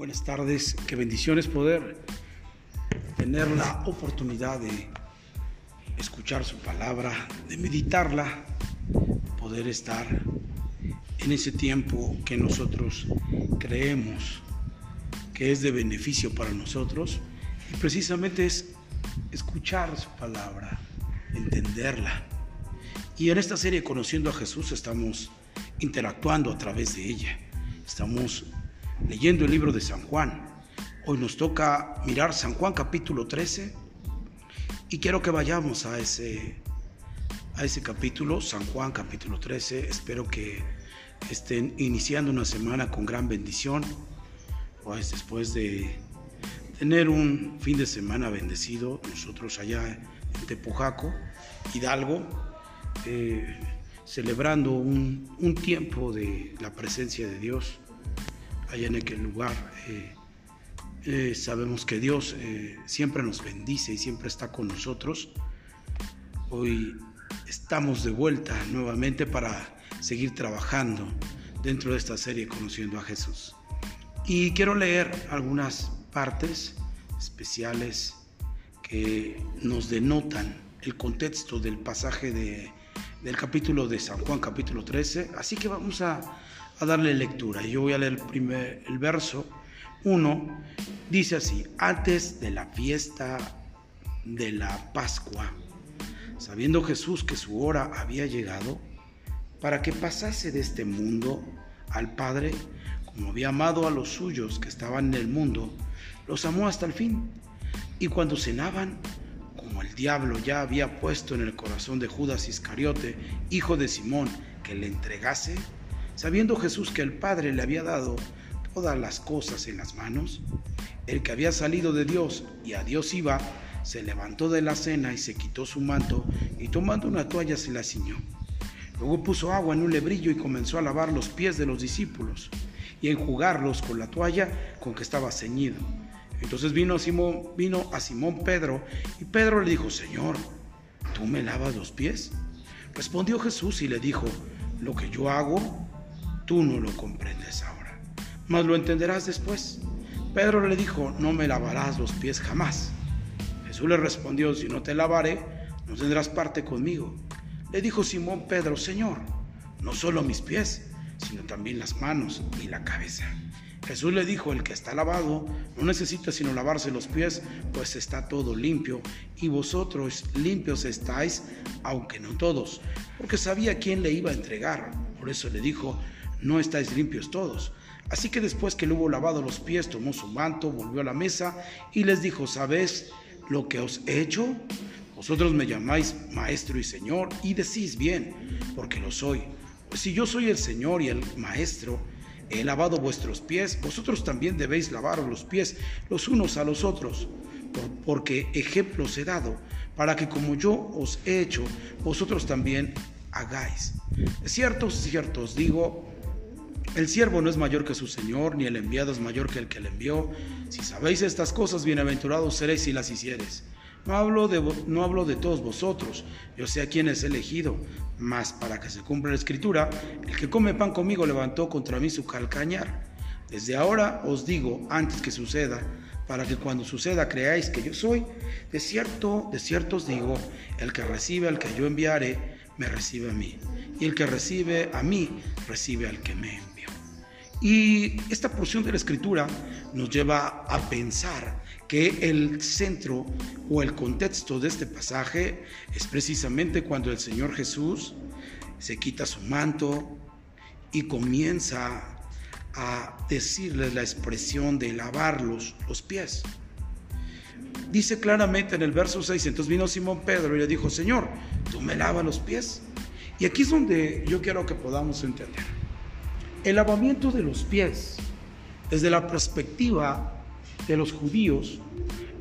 Buenas tardes, qué bendiciones poder tener la oportunidad de escuchar su palabra, de meditarla, poder estar en ese tiempo que nosotros creemos que es de beneficio para nosotros y precisamente es escuchar su palabra, entenderla. Y en esta serie Conociendo a Jesús estamos interactuando a través de ella. Estamos leyendo el libro de San Juan. Hoy nos toca mirar San Juan capítulo 13 y quiero que vayamos a ese, a ese capítulo, San Juan capítulo 13. Espero que estén iniciando una semana con gran bendición, pues después de tener un fin de semana bendecido, nosotros allá en Tepojaco, Hidalgo, eh, celebrando un, un tiempo de la presencia de Dios allá en aquel lugar. Eh, eh, sabemos que Dios eh, siempre nos bendice y siempre está con nosotros. Hoy estamos de vuelta nuevamente para seguir trabajando dentro de esta serie Conociendo a Jesús. Y quiero leer algunas partes especiales que nos denotan el contexto del pasaje de, del capítulo de San Juan, capítulo 13. Así que vamos a, a darle lectura. Yo voy a leer el, primer, el verso 1. Dice así, antes de la fiesta de la Pascua, sabiendo Jesús que su hora había llegado, para que pasase de este mundo al Padre, como había amado a los suyos que estaban en el mundo, los amó hasta el fin. Y cuando cenaban, como el diablo ya había puesto en el corazón de Judas Iscariote, hijo de Simón, que le entregase, Sabiendo Jesús que el Padre le había dado todas las cosas en las manos, el que había salido de Dios y a Dios iba, se levantó de la cena y se quitó su manto y tomando una toalla se la ciñó. Luego puso agua en un lebrillo y comenzó a lavar los pies de los discípulos y enjugarlos con la toalla con que estaba ceñido. Entonces vino, Simón, vino a Simón Pedro y Pedro le dijo, Señor, ¿tú me lavas los pies? Respondió Jesús y le dijo, lo que yo hago, Tú no lo comprendes ahora, mas lo entenderás después. Pedro le dijo, no me lavarás los pies jamás. Jesús le respondió, si no te lavaré, no tendrás parte conmigo. Le dijo Simón Pedro, Señor, no solo mis pies, sino también las manos y la cabeza. Jesús le dijo, el que está lavado no necesita sino lavarse los pies, pues está todo limpio, y vosotros limpios estáis, aunque no todos, porque sabía quién le iba a entregar. Por eso le dijo, no estáis limpios todos. Así que después que le hubo lavado los pies, tomó su manto, volvió a la mesa y les dijo, ¿sabéis lo que os he hecho? Vosotros me llamáis maestro y señor y decís bien, porque lo soy. Pues si yo soy el señor y el maestro, he lavado vuestros pies, vosotros también debéis lavaros los pies los unos a los otros, porque ejemplos he dado, para que como yo os he hecho, vosotros también hagáis. Cierto, cierto, os digo, el siervo no es mayor que su Señor, ni el enviado es mayor que el que le envió. Si sabéis estas cosas, bienaventurados seréis si las hicieres. No hablo, de, todos vosotros, yo sé a quién es elegido, mas para que se cumpla la escritura, el que come pan conmigo levantó contra mí su calcañar. Desde ahora os digo, antes que suceda, para que cuando suceda creáis que yo soy, de cierto, de cierto os digo, el que recibe al que yo enviaré, me recibe a mí, y el que recibe a mí, recibe al que me. Y esta porción de la escritura nos lleva a pensar que el centro o el contexto de este pasaje es precisamente cuando el Señor Jesús se quita su manto y comienza a decirles la expresión de lavar los, los pies. Dice claramente en el verso 6, entonces vino Simón Pedro y le dijo, Señor, ¿tú me lavas los pies? Y aquí es donde yo quiero que podamos entender. El lavamiento de los pies, desde la perspectiva de los judíos,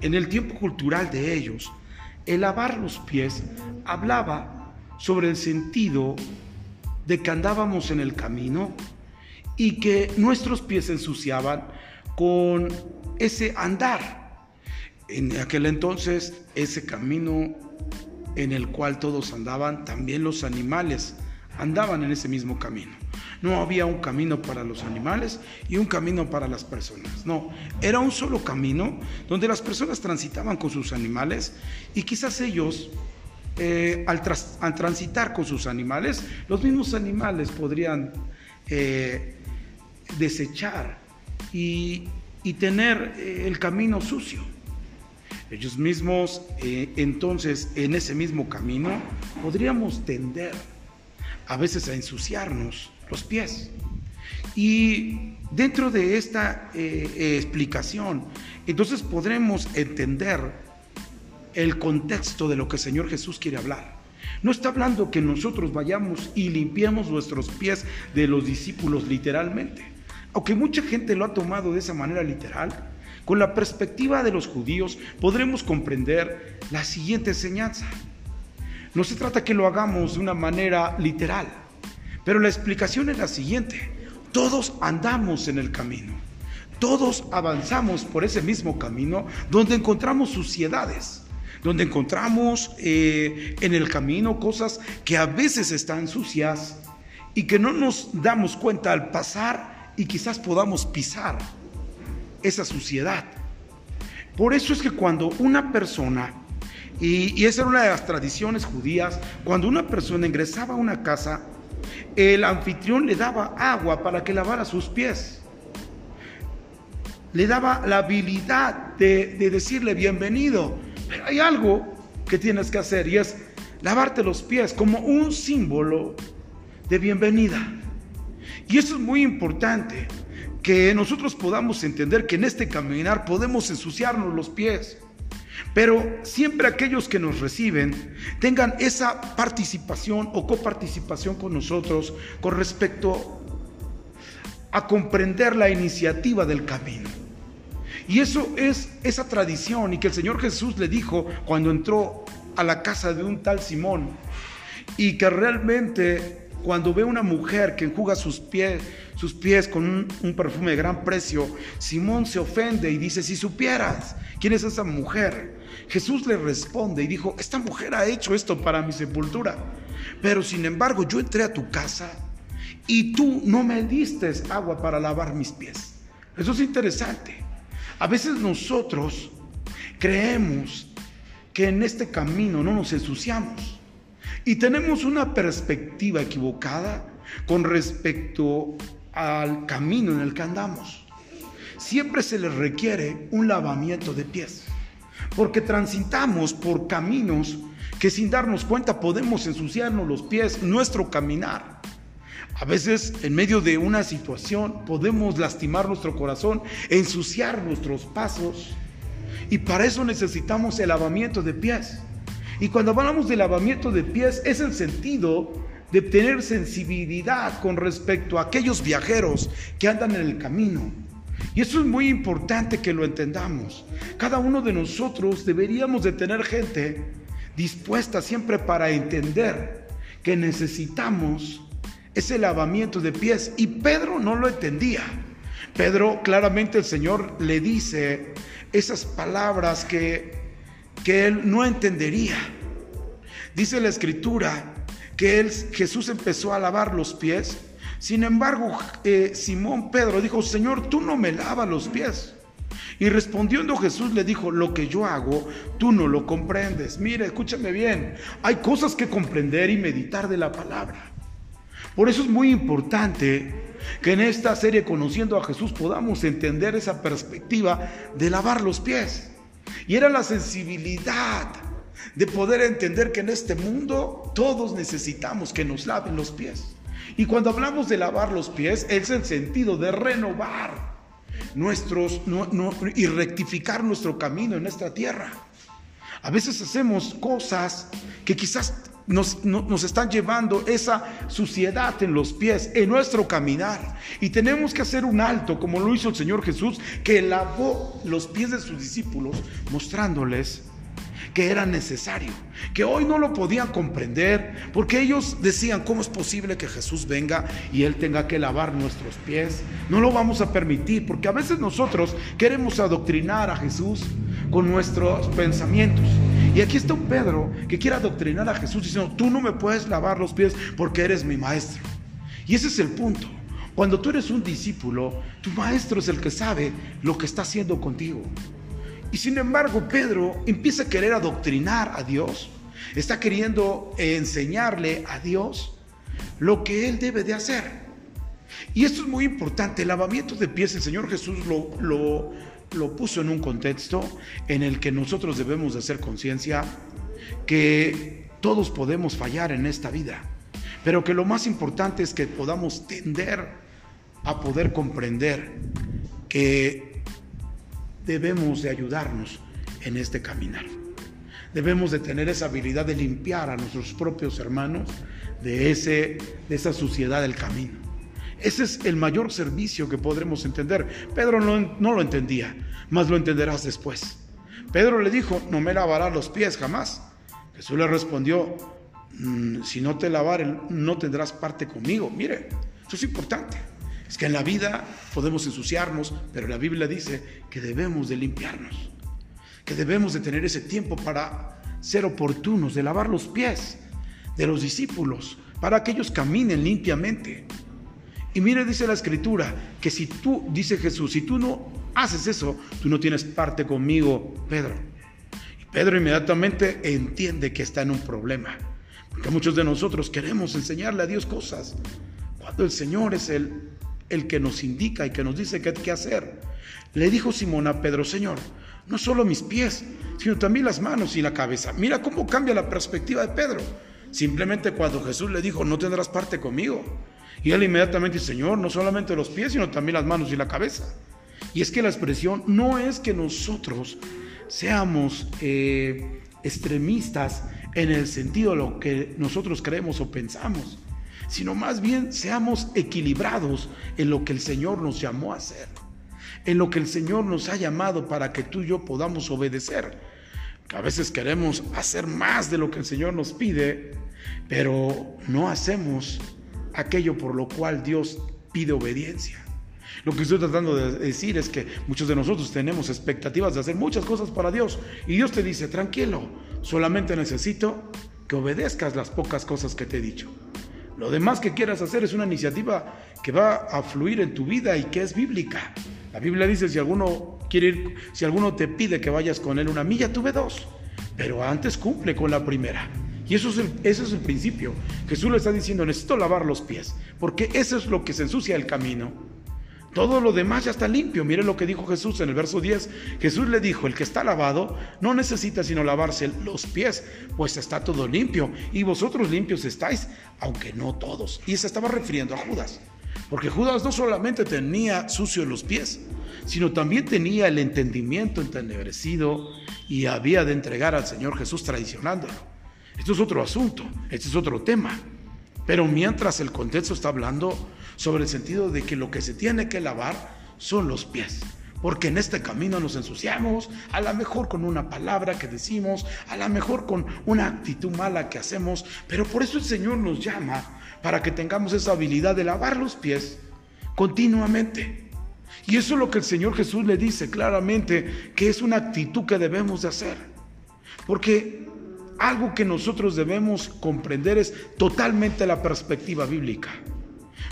en el tiempo cultural de ellos, el lavar los pies hablaba sobre el sentido de que andábamos en el camino y que nuestros pies se ensuciaban con ese andar. En aquel entonces, ese camino en el cual todos andaban, también los animales andaban en ese mismo camino. No había un camino para los animales y un camino para las personas. No, era un solo camino donde las personas transitaban con sus animales y quizás ellos, eh, al, transitar con sus animales, los mismos animales podrían eh, desechar y, tener eh, el camino sucio. Ellos mismos, entonces, en ese mismo camino, podríamos tender a veces a ensuciarnos los pies. Y dentro de esta eh, eh, explicación, entonces podremos entender el contexto de lo que el Señor Jesús quiere hablar. No está hablando que nosotros vayamos y limpiemos nuestros pies de los discípulos literalmente. Aunque mucha gente lo ha tomado de esa manera literal, con la perspectiva de los judíos podremos comprender la siguiente enseñanza. No se trata que lo hagamos de una manera literal, pero la explicación es la siguiente. Todos andamos en el camino. Todos avanzamos por ese mismo camino donde encontramos suciedades, donde encontramos eh, en el camino cosas que a veces están sucias y que no nos damos cuenta al pasar y quizás podamos pisar esa suciedad. Por eso es que cuando una persona y, esa era una de las tradiciones judías. Cuando una persona ingresaba a una casa, el anfitrión le daba agua para que lavara sus pies. Le daba la habilidad de, de decirle bienvenido. Pero hay algo que tienes que hacer y es lavarte los pies como un símbolo de bienvenida. Y eso es muy importante, que nosotros podamos entender que en este caminar podemos ensuciarnos los pies. Pero siempre aquellos que nos reciben tengan esa participación o coparticipación con nosotros con respecto a comprender la iniciativa del camino. Y eso es esa tradición y que el Señor Jesús le dijo cuando entró a la casa de un tal Simón y que realmente cuando ve una mujer que enjuga sus pies, sus pies con un, un, perfume de gran precio, Simón se ofende y dice, si supieras quién es esa mujer, Jesús le responde y dijo, esta mujer ha hecho esto para mi sepultura, pero sin embargo yo entré a tu casa y tú no me diste agua para lavar mis pies. Eso es interesante. A veces nosotros creemos que en este camino no nos ensuciamos y tenemos una perspectiva equivocada con respecto al camino en el que andamos. Siempre se le requiere un lavamiento de pies porque transitamos por caminos que sin darnos cuenta podemos ensuciarnos los pies, nuestro caminar. A veces en medio de una situación podemos lastimar nuestro corazón, ensuciar nuestros pasos. Y para eso necesitamos el lavamiento de pies. Y cuando hablamos de lavamiento de pies es el sentido de tener sensibilidad con respecto a aquellos viajeros que andan en el camino y eso es muy importante que lo entendamos. Cada uno de nosotros deberíamos de tener gente dispuesta siempre para entender que necesitamos ese lavamiento de pies. Y Pedro no lo entendía. Pedro claramente el Señor le dice esas palabras que, que él no entendería. Dice la escritura que Jesús empezó a lavar los pies sin embargo, eh, Simón Pedro dijo, Señor, tú no me lavas los pies. Y respondiendo Jesús le dijo, lo que yo hago, tú no lo comprendes. Mire, escúchame bien, hay cosas que comprender y meditar de la palabra. Por eso es muy importante que en esta serie Conociendo a Jesús podamos entender esa perspectiva de lavar los pies. Y era la sensibilidad de poder entender que en este mundo todos necesitamos que nos laven los pies. Y cuando hablamos de lavar los pies, es el sentido de renovar nuestros y rectificar nuestro camino en esta tierra. A veces hacemos cosas que quizás nos, están llevando esa suciedad en los pies, en nuestro caminar. Y tenemos que hacer un alto, como lo hizo el Señor Jesús, que lavó los pies de sus discípulos, mostrándoles que era necesario, que hoy no lo podían comprender, porque ellos decían, ¿cómo es posible que Jesús venga y Él tenga que lavar nuestros pies? No lo vamos a permitir, porque a veces nosotros queremos adoctrinar a Jesús con nuestros pensamientos. Y aquí está un Pedro que quiere adoctrinar a Jesús diciendo, tú no me puedes lavar los pies porque eres mi maestro. Y ese es el punto. Cuando tú eres un discípulo, tu maestro es el que sabe lo que está haciendo contigo. Y sin embargo, Pedro empieza a querer adoctrinar a Dios, está queriendo enseñarle a Dios lo que él debe de hacer. Y esto es muy importante, el lavamiento de pies, el Señor Jesús lo, lo, lo puso en un contexto en el que nosotros debemos de hacer conciencia que todos podemos fallar en esta vida, pero que lo más importante es que podamos tender a poder comprender que debemos de ayudarnos en este caminar. Debemos de tener esa habilidad de limpiar a nuestros propios hermanos de, ese, de esa suciedad del camino. Ese es el mayor servicio que podremos entender. Pedro no, no lo entendía, mas lo entenderás después. Pedro le dijo, no me lavarás los pies jamás. Jesús le respondió, mm, si no te lavar, no tendrás parte conmigo. Mire, eso es importante. Es que en la vida podemos ensuciarnos, pero la Biblia dice que debemos de limpiarnos, que debemos de tener ese tiempo para ser oportunos, de lavar los pies de los discípulos, para que ellos caminen limpiamente. Y mire, dice la escritura, que si tú, dice Jesús, si tú no haces eso, tú no tienes parte conmigo, Pedro. Y Pedro inmediatamente entiende que está en un problema. Porque muchos de nosotros queremos enseñarle a Dios cosas. Cuando el Señor es el, el que nos indica y que nos dice qué, qué hacer. Le dijo Simón a Pedro, Señor, no solo mis pies, sino también las manos y la cabeza. Mira cómo cambia la perspectiva de Pedro. Simplemente cuando Jesús le dijo, no tendrás parte conmigo. Y él inmediatamente dice, Señor, no solamente los pies, sino también las manos y la cabeza. Y es que la expresión no es que nosotros seamos eh, extremistas en el sentido de lo que nosotros creemos o pensamos, sino más bien seamos equilibrados en lo que el Señor nos llamó a hacer, en lo que el Señor nos ha llamado para que tú y yo podamos obedecer. A veces queremos hacer más de lo que el Señor nos pide, pero no hacemos aquello por lo cual Dios pide obediencia. Lo que estoy tratando de decir es que muchos de nosotros tenemos expectativas de hacer muchas cosas para Dios y Dios te dice, tranquilo, solamente necesito que obedezcas las pocas cosas que te he dicho. Lo demás que quieras hacer es una iniciativa que va a fluir en tu vida y que es bíblica. La Biblia dice, si alguno quiere ir, si alguno te pide que vayas con él una milla, tuve dos, pero antes cumple con la primera. Y eso es, el, principio. Jesús le está diciendo, necesito lavar los pies, porque eso es lo que se ensucia el camino. Todo lo demás ya está limpio. Mire lo que dijo Jesús en el verso 10. Jesús le dijo, el que está lavado no necesita sino lavarse los pies, pues está todo limpio. Y vosotros limpios estáis, aunque no todos. Y se estaba refiriendo a Judas. Porque Judas no solamente tenía sucio los pies, sino también tenía el entendimiento entenebrecido y había de entregar al Señor Jesús traicionándolo. Esto es otro asunto, este es otro tema. Pero mientras el contexto está hablando sobre el sentido de que lo que se tiene que lavar son los pies. Porque en este camino nos ensuciamos, a lo mejor con una palabra que decimos, a lo mejor con una actitud mala que hacemos, pero por eso el Señor nos llama para que tengamos esa habilidad de lavar los pies continuamente. Y eso es lo que el Señor Jesús le dice claramente, que es una actitud que debemos de hacer. Porque algo que nosotros debemos comprender es totalmente la perspectiva bíblica.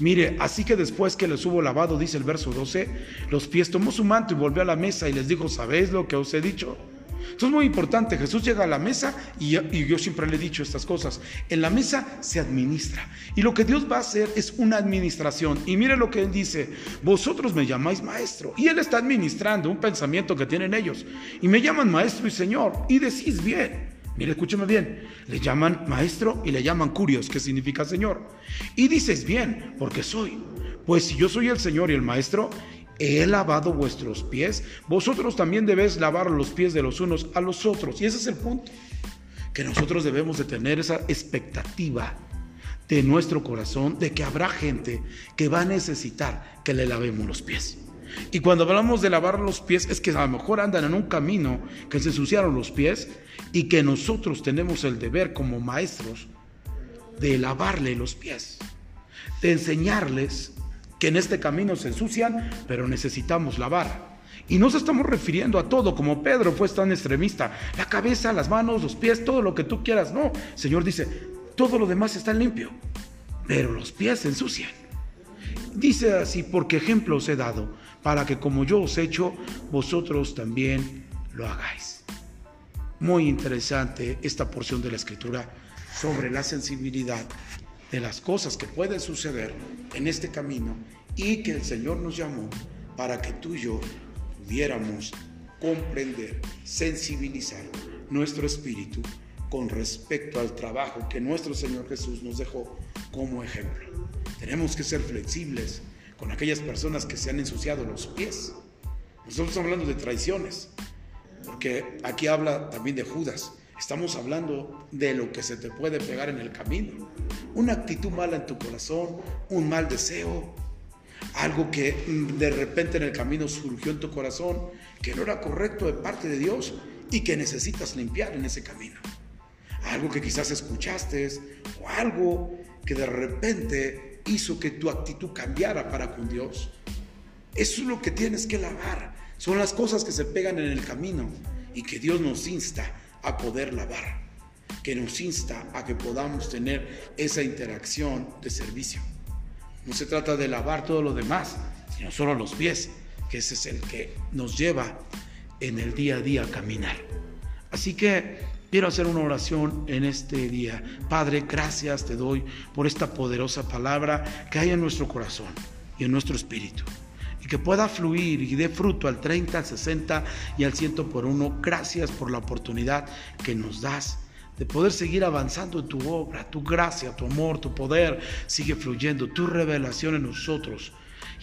Mire, así que después que les hubo lavado, dice el verso 12, los pies tomó su manto y volvió a la mesa y les dijo, ¿sabéis lo que os he dicho? Esto es muy importante. Jesús llega a la mesa y, y, yo siempre le he dicho estas cosas. En la mesa se administra. Y lo que Dios va a hacer es una administración. Y mire lo que Él dice. Vosotros me llamáis maestro. Y Él está administrando un pensamiento que tienen ellos. Y me llaman maestro y Señor. Y decís bien. Mire, escúcheme bien. Le llaman maestro y le llaman curios, que significa Señor. Y dices bien, porque soy. Pues si yo soy el Señor y el maestro, he lavado vuestros pies, vosotros también debéis lavar los pies de los unos a los otros. Y ese es el punto. Que nosotros debemos de tener esa expectativa de nuestro corazón de que habrá gente que va a necesitar que le lavemos los pies. Y cuando hablamos de lavar los pies es que a lo mejor andan en un camino que se ensuciaron los pies y que nosotros tenemos el deber como maestros de lavarle los pies, de enseñarles que en este camino se ensucian, pero necesitamos lavar. Y no se estamos refiriendo a todo, como Pedro fue tan extremista, la cabeza, las manos, los pies, todo lo que tú quieras. No, Señor dice, todo lo demás está limpio, pero los pies se ensucian. Dice así, porque ejemplo os he dado, para que como yo os he hecho, vosotros también lo hagáis. Muy interesante esta porción de la escritura sobre la sensibilidad de las cosas que pueden suceder en este camino y que el Señor nos llamó para que tú y yo pudiéramos comprender, sensibilizar nuestro espíritu con respecto al trabajo que nuestro Señor Jesús nos dejó como ejemplo. Tenemos que ser flexibles con aquellas personas que se han ensuciado los pies. Nosotros estamos hablando de traiciones, porque aquí habla también de Judas. Estamos hablando de lo que se te puede pegar en el camino. Una actitud mala en tu corazón, un mal deseo, algo que de repente en el camino surgió en tu corazón que no era correcto de parte de Dios y que necesitas limpiar en ese camino. Algo que quizás escuchaste o algo que de repente hizo que tu actitud cambiara para con Dios. Eso es lo que tienes que lavar. Son las cosas que se pegan en el camino y que Dios nos insta a poder lavar, que nos insta a que podamos tener esa interacción de servicio. No se trata de lavar todo lo demás, sino solo los pies, que ese es el que nos lleva en el día a día a caminar. Así que quiero hacer una oración en este día. Padre, gracias te doy por esta poderosa palabra que hay en nuestro corazón y en nuestro espíritu. Y que pueda fluir y dé fruto al 30, al 60 y al 100 por uno. Gracias por la oportunidad que nos das de poder seguir avanzando en tu obra, tu gracia, tu amor, tu poder sigue fluyendo, tu revelación en nosotros.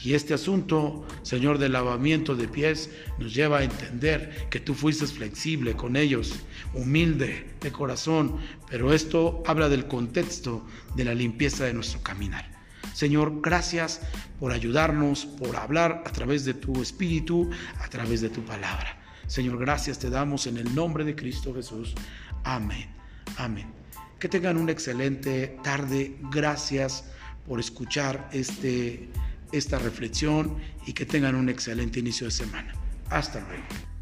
Y este asunto, Señor, del lavamiento de pies, nos lleva a entender que tú fuiste flexible con ellos, humilde de corazón, pero esto habla del contexto de la limpieza de nuestro caminar. Señor, gracias por ayudarnos, por hablar a través de tu espíritu, a través de tu palabra. Señor, gracias te damos en el nombre de Cristo Jesús. Amén. Amén. Que tengan una excelente tarde. Gracias por escuchar este, esta reflexión y que tengan un excelente inicio de semana. Hasta luego.